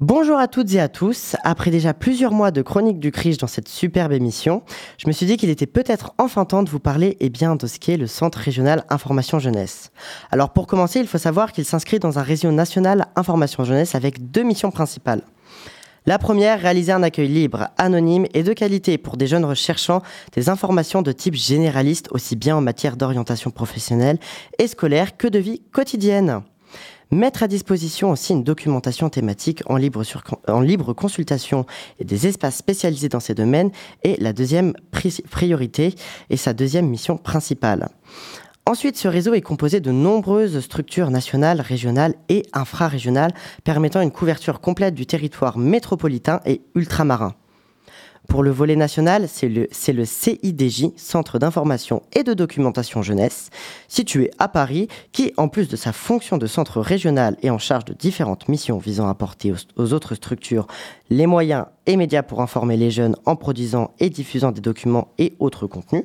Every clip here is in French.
Bonjour à toutes et à tous. Après déjà plusieurs mois de chronique du CRIJ dans cette superbe émission, je me suis dit qu'il était peut-être enfin temps de vous parler eh bien, de ce qu'est le Centre régional Information Jeunesse. Alors pour commencer, il faut savoir qu'il s'inscrit dans un réseau national Information Jeunesse avec deux missions principales. La première, réaliser un accueil libre, anonyme et de qualité pour des jeunes recherchant des informations de type généraliste aussi bien en matière d'orientation professionnelle et scolaire que de vie quotidienne. Mettre à disposition aussi une documentation thématique en libre, consultation et des espaces spécialisés dans ces domaines est la deuxième priorité et sa deuxième mission principale. Ensuite, ce réseau est composé de nombreuses structures nationales, régionales et infrarégionales permettant une couverture complète du territoire métropolitain et ultramarin. Pour le volet national, c'est le, CIDJ, Centre d'information et de documentation jeunesse, situé à Paris, qui, en plus de sa fonction de centre régional et en charge de différentes missions visant à apporter aux, autres structures les moyens et médias pour informer les jeunes en produisant et diffusant des documents et autres contenus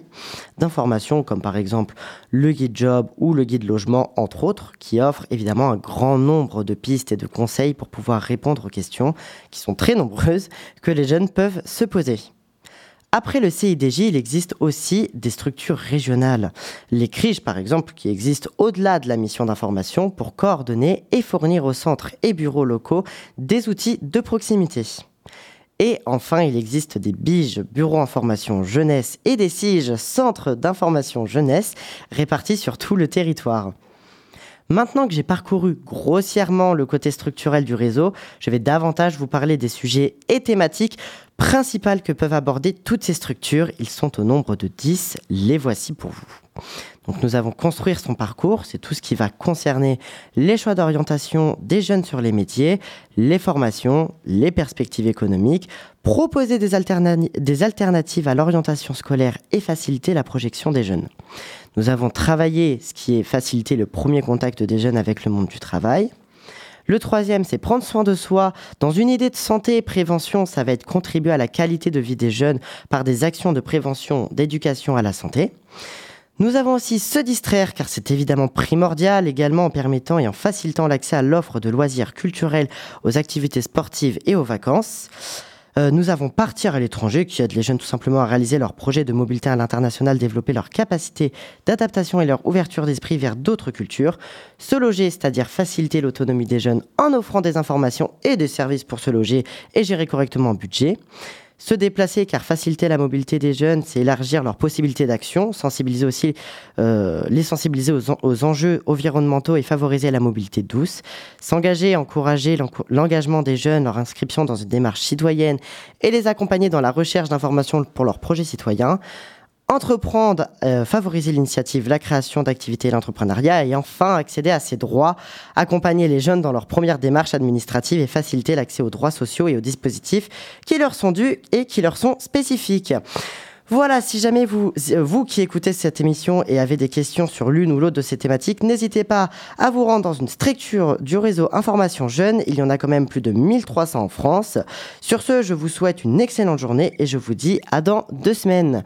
d'information, comme par exemple le guide job ou le guide logement, entre autres, qui offre évidemment un grand nombre de pistes et de conseils pour pouvoir répondre aux questions, qui sont très nombreuses, que les jeunes peuvent se poser. Après le CIDJ, il existe aussi des structures régionales. Les CRIJ, par exemple, qui existent au-delà de la mission d'information pour coordonner et fournir aux centres et bureaux locaux des outils de proximité. Et enfin, il existe des BIGE, Bureaux Information Jeunesse, et des SIGE, Centres d'information jeunesse, répartis sur tout le territoire. Maintenant que j'ai parcouru grossièrement le côté structurel du réseau, je vais davantage vous parler des sujets et thématiques principales que peuvent aborder toutes ces structures. Ils sont au nombre de 10. Les voici pour vous. Donc nous avons construire son parcours, c'est tout ce qui va concerner les choix d'orientation des jeunes sur les métiers, les formations, les perspectives économiques, proposer des, des alternatives à l'orientation scolaire et faciliter la projection des jeunes. Nous avons travaillé ce qui est faciliter le premier contact des jeunes avec le monde du travail. Le troisième, c'est prendre soin de soi. Dans une idée de santé et prévention, ça va être contribuer à la qualité de vie des jeunes par des actions de prévention, d'éducation à la santé. Nous avons aussi se distraire car c'est évidemment primordial également en permettant et en facilitant l'accès à l'offre de loisirs culturels, aux activités sportives et aux vacances. Euh, nous avons Partir à l'étranger qui aide les jeunes tout simplement à réaliser leurs projets de mobilité à l'international, développer leur capacité d'adaptation et leur ouverture d'esprit vers d'autres cultures. Se loger, c'est-à-dire faciliter l'autonomie des jeunes en offrant des informations et des services pour se loger et gérer correctement un budget. Se déplacer, car faciliter la mobilité des jeunes, c'est élargir leurs possibilités d'action, sensibiliser aussi, euh, les sensibiliser aux, enjeux environnementaux et favoriser la mobilité douce. S'engager, encourager l'engagement des jeunes, leur inscription dans une démarche citoyenne et les accompagner dans la recherche d'informations pour leurs projets citoyens. Entreprendre, euh, favoriser l'initiative, la création d'activités et l'entrepreneuriat et enfin accéder à ses droits, accompagner les jeunes dans leur première démarche administrative et faciliter l'accès aux droits sociaux et aux dispositifs qui leur sont dus et qui leur sont spécifiques. Voilà, si jamais vous, euh, vous qui écoutez cette émission et avez des questions sur l'une ou l'autre de ces thématiques, n'hésitez pas à vous rendre dans une structure du réseau Information Jeune. Il y en a quand même plus de 1300 en France. Sur ce, je vous souhaite une excellente journée et je vous dis à dans deux semaines.